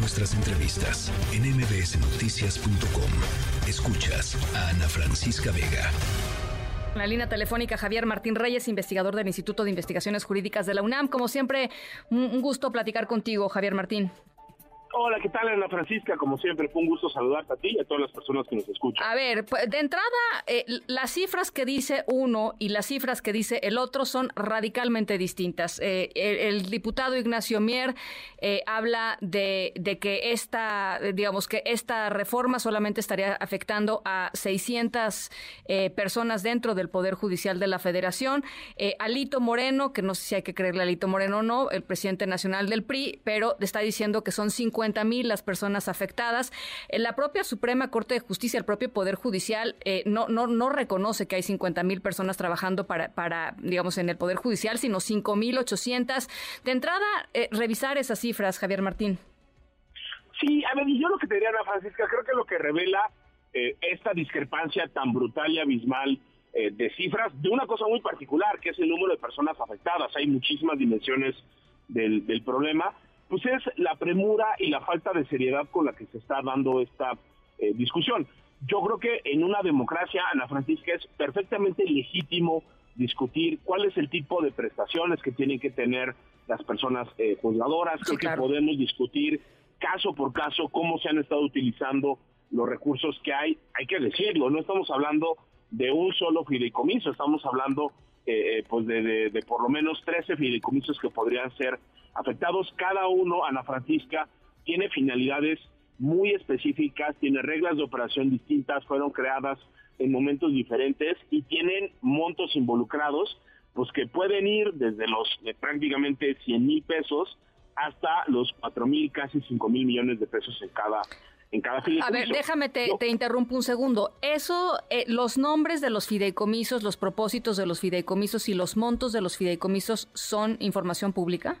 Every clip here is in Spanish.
nuestras entrevistas en mbsnoticias.com. Escuchas a Ana Francisca Vega. la línea telefónica Javier Martín Reyes, investigador del Instituto de Investigaciones Jurídicas de la UNAM. Como siempre, un gusto platicar contigo, Javier Martín. Hola, ¿qué tal, Ana Francisca? Como siempre, fue un gusto saludarte a ti y a todas las personas que nos escuchan. A ver, pues, de entrada, eh, las cifras que dice uno y las cifras que dice el otro son radicalmente distintas. Eh, el, diputado Ignacio Mier eh, habla de, que esta, digamos, que esta reforma solamente estaría afectando a 600 personas dentro del Poder Judicial de la Federación. Alito Moreno, que no sé si hay que creerle a Alito Moreno o no, el presidente nacional del PRI, pero está diciendo que son 50 mil las personas afectadas. Eh, la propia Suprema Corte de Justicia, el propio Poder Judicial, eh, no, no, no reconoce que hay 50 mil personas trabajando para, para, digamos, en el Poder Judicial, sino 5 mil 800. De entrada, eh, revisar esas cifras, Javier Martín. Sí, a ver, yo lo que te diría, Ana Francisca, creo que lo que revela esta discrepancia tan brutal y abismal de cifras de una cosa muy particular, que es el número de personas afectadas. Hay muchísimas dimensiones del, del problema pues es la premura y la falta de seriedad con la que se está dando esta eh, discusión. Yo creo que en una democracia, Ana Francisca, es perfectamente legítimo discutir cuál es el tipo de prestaciones que tienen que tener las personas eh, juzgadoras, creo que podemos discutir caso por caso cómo se han estado utilizando los recursos que hay, hay que decirlo, no estamos hablando de un solo fideicomiso, estamos hablando eh, pues de, de, por lo menos 13 fideicomisos que podrían ser afectados. Cada uno, Ana Francisca, tiene finalidades muy específicas, tiene reglas de operación distintas, fueron creadas en momentos diferentes y tienen montos involucrados, pues que pueden ir desde los prácticamente 100 mil pesos hasta los 4 mil, casi 5 mil millones de pesos en cada en cada fideicomiso. A ver, déjame, te, te interrumpo un segundo. Eso, eh, los nombres de los fideicomisos, los propósitos de los fideicomisos y los montos de los fideicomisos son información pública?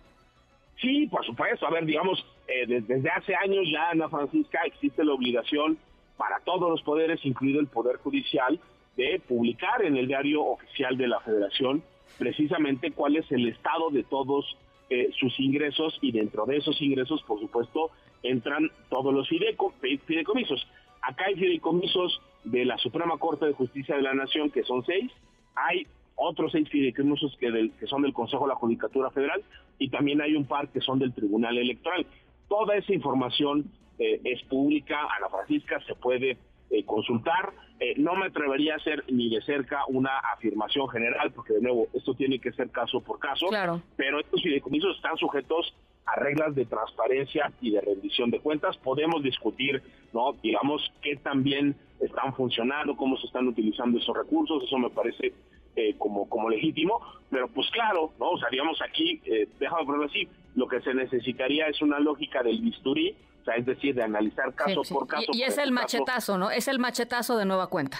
Sí, por supuesto. A ver, digamos, eh, desde hace años ya, Ana Francisca, existe la obligación para todos los poderes, incluido el Poder Judicial, de publicar en el diario oficial de la Federación precisamente cuál es el estado de todos eh, sus ingresos y dentro de esos ingresos, por supuesto, entran todos los fideicomisos. Acá hay fideicomisos de la Suprema Corte de Justicia de la Nación, que son seis. Hay otros seis fideicomisos que, que son del Consejo de la Judicatura Federal y también hay un par que son del Tribunal Electoral. Toda esa información eh, es pública, a la Francisca se puede eh, consultar. Eh, no me atrevería a hacer ni de cerca una afirmación general, porque de nuevo, esto tiene que ser caso por caso, claro. pero estos fideicomisos están sujetos a reglas de transparencia y de rendición de cuentas. Podemos discutir, ¿no? Digamos, qué también están funcionando, cómo se están utilizando esos recursos, eso me parece eh, como, como legítimo, pero pues claro, ¿no? O sea, digamos aquí, eh, déjame ponerlo así, lo que se necesitaría es una lógica del bisturí, o sea, es decir, de analizar caso por caso. Y, es el machetazo, ¿no? Es el machetazo de nueva cuenta.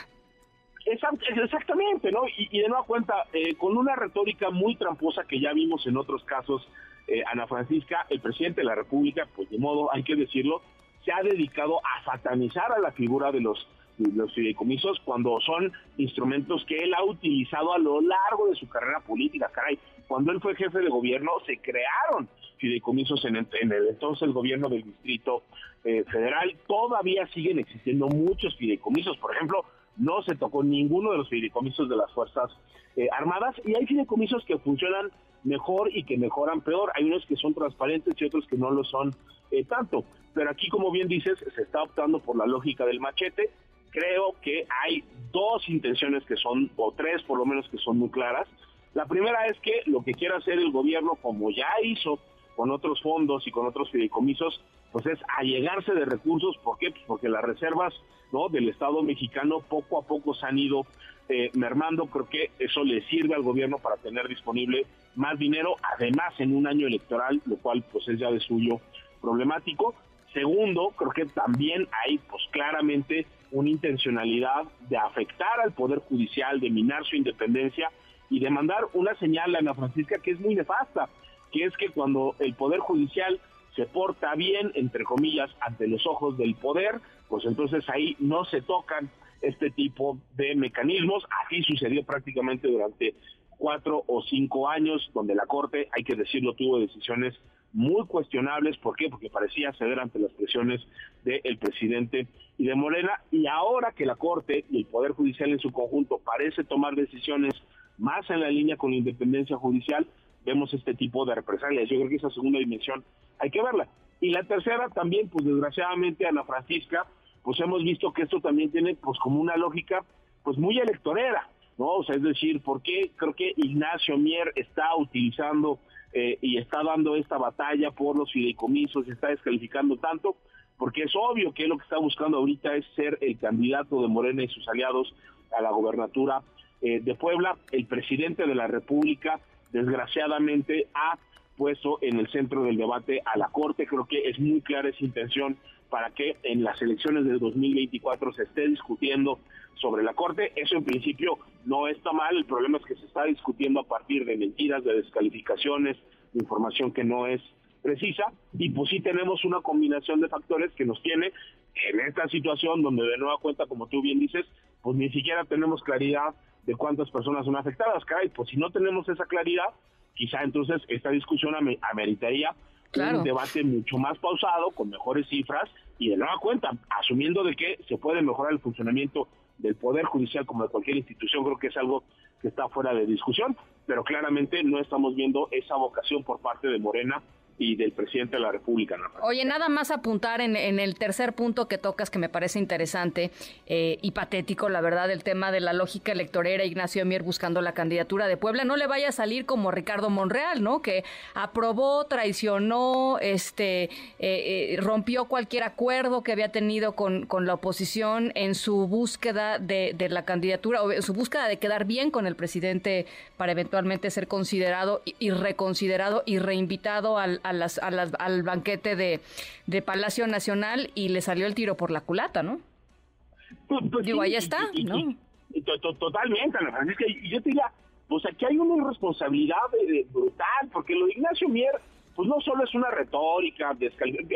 Exactamente, ¿no? Y, de nueva cuenta, eh, con una retórica muy tramposa que ya vimos en otros casos, eh, Ana Francisca, el presidente de la República, pues de modo, hay que decirlo, se ha dedicado a satanizar a la figura de los los fideicomisos cuando son instrumentos que él ha utilizado a lo largo de su carrera política, caray. Cuando él fue jefe de gobierno se crearon fideicomisos en el, entonces el gobierno del Distrito eh, Federal. Todavía siguen existiendo muchos fideicomisos. Por ejemplo, no se tocó ninguno de los fideicomisos de las Fuerzas eh, Armadas y hay fideicomisos que funcionan mejor y que mejoran peor. Hay unos que son transparentes y otros que no lo son eh, tanto. Pero aquí, como bien dices, se está optando por la lógica del machete creo que hay dos intenciones que son, o tres por lo menos que son muy claras. La primera es que lo que quiere hacer el gobierno, como ya hizo con otros fondos y con otros fideicomisos, pues es allegarse de recursos. ¿Por qué? Pues porque las reservas ¿no? del Estado mexicano poco a poco se han ido eh, mermando. Creo que eso le sirve al gobierno para tener disponible más dinero, además en un año electoral, lo cual pues es ya de suyo problemático. Segundo, creo que también hay pues claramente una intencionalidad de afectar al Poder Judicial, de minar su independencia y de mandar una señal a Ana Francisca que es muy nefasta, que es que cuando el Poder Judicial se porta bien, entre comillas, ante los ojos del poder, pues entonces ahí no se tocan este tipo de mecanismos. Así sucedió prácticamente durante cuatro o cinco años, donde la Corte, hay que decirlo, tuvo decisiones muy cuestionables. ¿Por qué? Porque parecía ceder ante las presiones del presidente y de Morena. Y ahora que la Corte y el Poder Judicial en su conjunto parece tomar decisiones más en la línea con la independencia judicial, vemos este tipo de represalias. Yo creo que esa segunda dimensión hay que verla. Y la tercera también, pues desgraciadamente, Ana Francisca, pues hemos visto que esto también tiene pues como una lógica pues muy electorera, ¿no? O sea, es decir, ¿por qué creo que Ignacio Mier está utilizando eh, y está dando esta batalla por los fideicomisos y está descalificando tanto? Porque es obvio que lo que está buscando ahorita es ser el candidato de Morena y sus aliados a la gobernatura eh, de Puebla. El presidente de la República, desgraciadamente, ha puesto en el centro del debate a la Corte. Creo que es muy clara esa intención para que en las elecciones del 2024 se esté discutiendo sobre la Corte. Eso en principio no está mal, el problema es que se está discutiendo a partir de mentiras, de descalificaciones, de información que no es precisa, y pues sí tenemos una combinación de factores que nos tiene en esta situación donde de nueva cuenta, como tú bien dices, pues ni siquiera tenemos claridad de cuántas personas son afectadas, caray, pues si no tenemos esa claridad, quizá entonces esta discusión ameritaría un debate mucho más pausado, con mejores cifras y de nueva cuenta, asumiendo de que se puede mejorar el funcionamiento del Poder Judicial como de cualquier institución, creo que es algo que está fuera de discusión, pero claramente no estamos viendo esa vocación por parte de Morena y del presidente de la República. Oye, nada más apuntar en, el tercer punto que tocas que me parece interesante eh, y patético, la verdad, el tema de la lógica electorera, Ignacio Mier buscando la candidatura de Puebla, no le vaya a salir como Ricardo Monreal, ¿no? Que aprobó, traicionó, este, eh, eh, rompió cualquier acuerdo que había tenido con, con la oposición en su búsqueda de, de, la candidatura o en su búsqueda de quedar bien con el presidente para eventualmente ser considerado y, reconsiderado y reinvitado al al banquete de, Palacio Nacional y le salió el tiro por la culata, ¿no? Pues, pues Digo, ahí está, ¿no? totalmente, Ana Francisca. Y yo te diría, pues aquí hay una irresponsabilidad brutal, porque lo de Ignacio Mier, pues no solo es una retórica,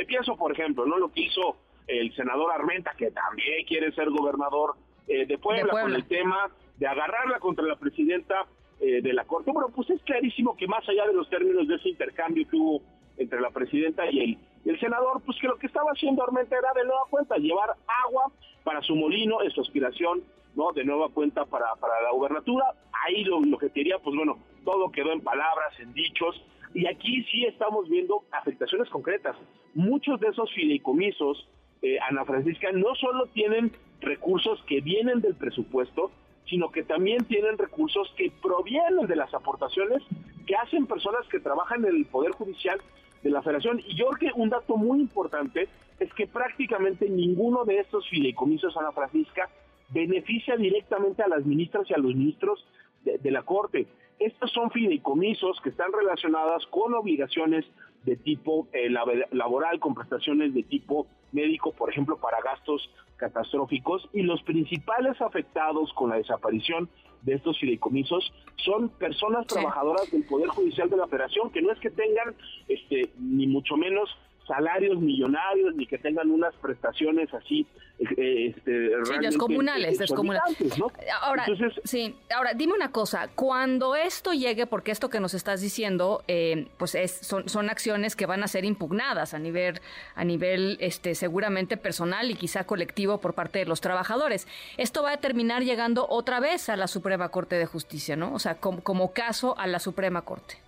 pienso, por ejemplo, no lo que hizo el senador Armenta, que también quiere ser gobernador eh, de, Puebla, con el tema de agarrarla contra la presidenta eh, de la Corte. Bueno, pues es clarísimo que más allá de los términos de ese intercambio que hubo entre la presidenta y el, el senador, pues que lo que estaba haciendo Armenta era de nueva cuenta llevar agua para su molino, es su aspiración, ¿no? De nueva cuenta para, la gubernatura. Ahí lo, lo que quería, pues bueno, todo quedó en palabras, en dichos, y aquí sí estamos viendo afectaciones concretas. Muchos de esos fideicomisos, eh, Ana Francisca, no solo tienen recursos que vienen del presupuesto, sino que también tienen recursos que provienen de las aportaciones que hacen personas que trabajan en el Poder Judicial de la Federación. Y yo creo que un dato muy importante es que prácticamente ninguno de estos fideicomisos, Ana Francisca, beneficia directamente a las ministras y a los ministros de, la Corte. Estos son fideicomisos que están relacionadas con obligaciones de tipo eh, laboral, con prestaciones de tipo médico, por ejemplo, para gastos catastróficos, y los principales afectados con la desaparición de estos fideicomisos son personas trabajadoras del Poder Judicial de la Federación, que no es que tengan, este, ni mucho menos salarios millonarios ni que tengan unas prestaciones así eh, este, sí, descomunales, descomunales. ¿no? Ahora, sí, ahora dime una cosa, cuando esto llegue, porque esto que nos estás diciendo, eh, pues es, son, son acciones que van a ser impugnadas a nivel, a nivel este, seguramente personal y quizá colectivo por parte de los trabajadores. Esto va a terminar llegando otra vez a la Suprema Corte de Justicia, ¿no? O sea, como caso a la Suprema Corte.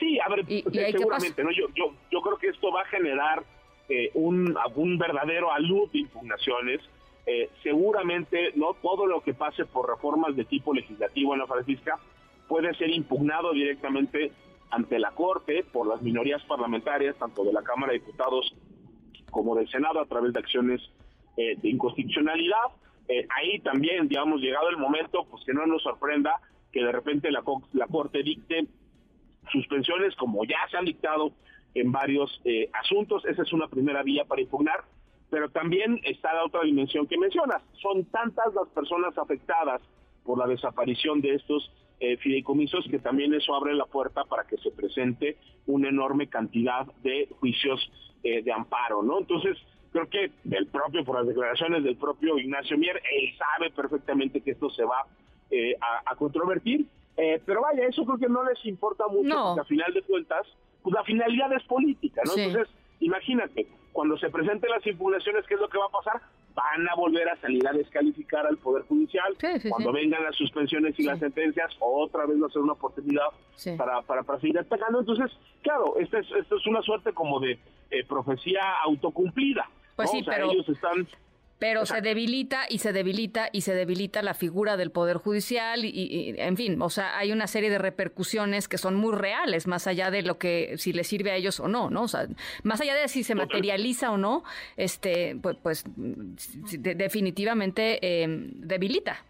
Sí, a ver, seguramente, ¿no? Yo, yo, yo creo que esto va a generar eh, un, un verdadero alud de impugnaciones. Eh, seguramente, no todo lo que pase por reformas de tipo legislativo en la Francisca puede ser impugnado directamente ante la Corte por las minorías parlamentarias, tanto de la Cámara de Diputados como del Senado, a través de acciones eh, de inconstitucionalidad. ahí también, digamos, llegado el momento, pues que no nos sorprenda que de repente la, la Corte dicte suspensiones como ya se han dictado en varios eh, asuntos. Esa es una primera vía para impugnar, pero también está la otra dimensión que mencionas. Son tantas las personas afectadas por la desaparición de estos eh, fideicomisos que también eso abre la puerta para que se presente una enorme cantidad de juicios eh, de amparo, ¿no? Entonces, creo que el propio, por las declaraciones del propio Ignacio Mier, él sabe perfectamente que esto se va a controvertir eh, pero vaya, eso creo que no les importa mucho, porque a final de cuentas, pues la finalidad es política, ¿no? Entonces, imagínate, cuando se presenten las impugnaciones, ¿qué es lo que va a pasar? Van a volver a salir a descalificar al Poder Judicial. cuando vengan las suspensiones y las sentencias, otra vez va a ser una oportunidad para, para, para, seguir atacando. Entonces, claro, esto es, esto es una suerte como de eh, profecía autocumplida. Pues sí, pero ellos están pero se debilita y se debilita y se debilita la figura del Poder Judicial y, en fin, o sea, hay una serie de repercusiones que son muy reales, más allá de lo que si les sirve a ellos o no, ¿no? O sea, más allá de si se materializa o no, este, pues, pues definitivamente eh, debilita.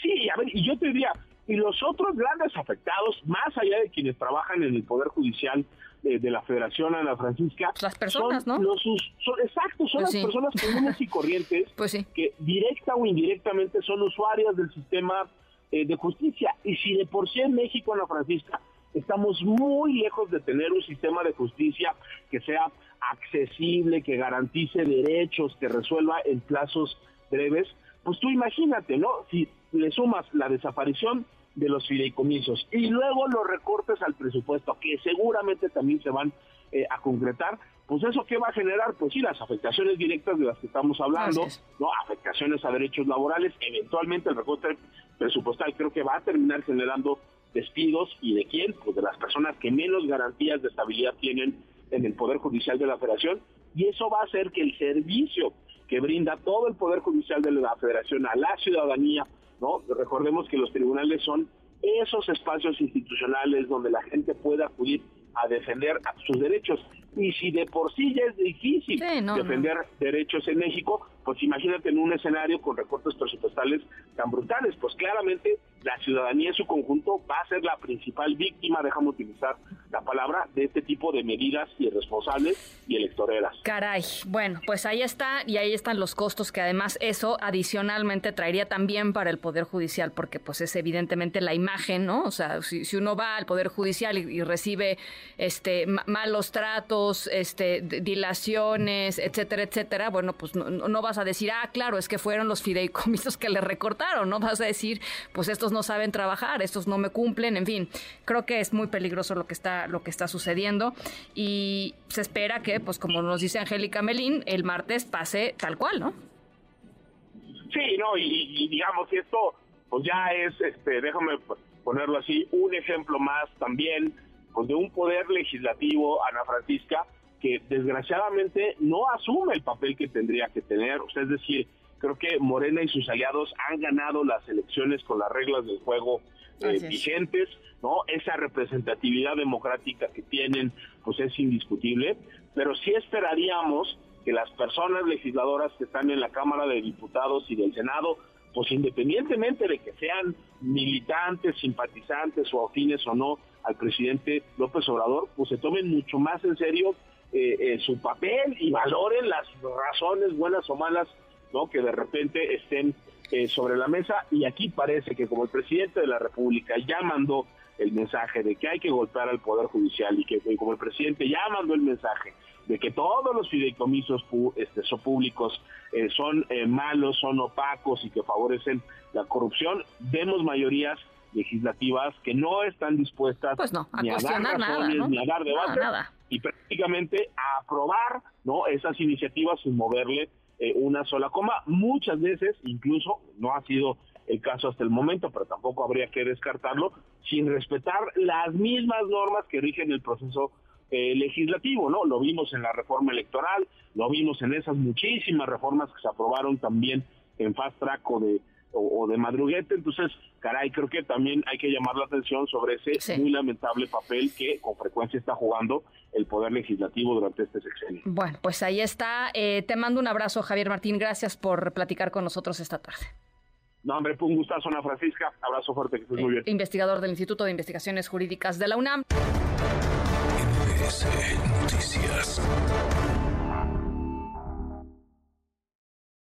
Sí, a ver, y yo te diría, y los otros grandes afectados, más allá de quienes trabajan en el Poder Judicial, de, la Federación Ana Francisca. Las personas, son ¿no? Los, son, exacto, son pues las personas comunes y corrientes pues que directa o indirectamente son usuarias del sistema eh, de justicia. Y si de por sí en México, Ana Francisca, estamos muy lejos de tener un sistema de justicia que sea accesible, que garantice derechos, que resuelva en plazos breves, pues tú imagínate, ¿no? Si le sumas la desaparición de los fideicomisos. Y luego los recortes al presupuesto que seguramente también se van eh, a concretar, pues eso qué va a generar, pues sí, las afectaciones directas de las que estamos hablando, no afectaciones a derechos laborales, eventualmente el recorte presupuestal creo que va a terminar generando despidos y de quién, pues de las personas que menos garantías de estabilidad tienen en el poder judicial de la Federación y eso va a hacer que el servicio que brinda todo el poder judicial de la Federación a la ciudadanía ¿no? Recordemos que los tribunales son esos espacios institucionales donde la gente puede acudir a defender sus derechos. Y si de por sí ya es difícil defender derechos en México, pues imagínate en un escenario con recortes presupuestales tan brutales. Pues claramente la ciudadanía en su conjunto va a ser la principal víctima, déjame utilizar la palabra, de este tipo de medidas irresponsables y electoreras. Caray, bueno, pues ahí está y ahí están los costos que además eso adicionalmente traería también para el Poder Judicial, porque pues es evidentemente la imagen, ¿no? O sea, si, uno va al Poder Judicial y, recibe este malos tratos, este dilaciones, etcétera, etcétera, bueno, pues no, vas a decir, ah, claro, es que fueron los fideicomisos que le recortaron, no vas a decir, pues estos no saben trabajar, estos no me cumplen, en fin, creo que es muy peligroso lo que está, lo que está sucediendo y se espera que, pues como nos dice Angélica Melín, el martes pase tal cual, ¿no? Sí, no, y, digamos, y esto pues ya es, este, déjame ponerlo así, un ejemplo más también de un poder legislativo, Ana Francisca, que desgraciadamente no asume el papel que tendría que tener, o sea, es decir, Creo que Morena y sus aliados han ganado las elecciones con las reglas del juego eh, vigentes, ¿no? Esa representatividad democrática que tienen, pues es indiscutible, pero sí esperaríamos que las personas legisladoras que están en la Cámara de Diputados y del Senado, pues independientemente de que sean militantes, simpatizantes o afines o no al presidente López Obrador, pues se tomen mucho más en serio eh, eh, su papel y valoren las razones buenas o malas ¿no? que de repente estén eh, sobre la mesa y aquí parece que como el presidente de la República ya mandó el mensaje de que hay que golpear al Poder Judicial y que como el presidente ya mandó el mensaje de que todos los fideicomisos este, son públicos eh, son eh, malos, son opacos y que favorecen la corrupción, vemos mayorías legislativas que no están dispuestas pues a ni a dar nada, ni a dar debate y prácticamente a aprobar no esas iniciativas sin moverle eh, una sola coma. Muchas veces, incluso, no ha sido el caso hasta el momento, pero tampoco habría que descartarlo, sin respetar las mismas normas que rigen el proceso eh, legislativo, ¿no? Lo vimos en la reforma electoral, lo vimos en esas muchísimas reformas que se aprobaron también en fast track o de o, de madruguete. Entonces, caray, creo que también hay que llamar la atención sobre ese muy lamentable papel que con frecuencia está jugando el Poder Legislativo durante este sexenio. Bueno, pues ahí está. Eh, te mando un abrazo, Javier Martín. Gracias por platicar con nosotros esta tarde. No, hombre, un gustazo, Ana Francisca. Abrazo fuerte, que estés muy bien. Investigador del Instituto de Investigaciones Jurídicas de la UNAM. Noticias.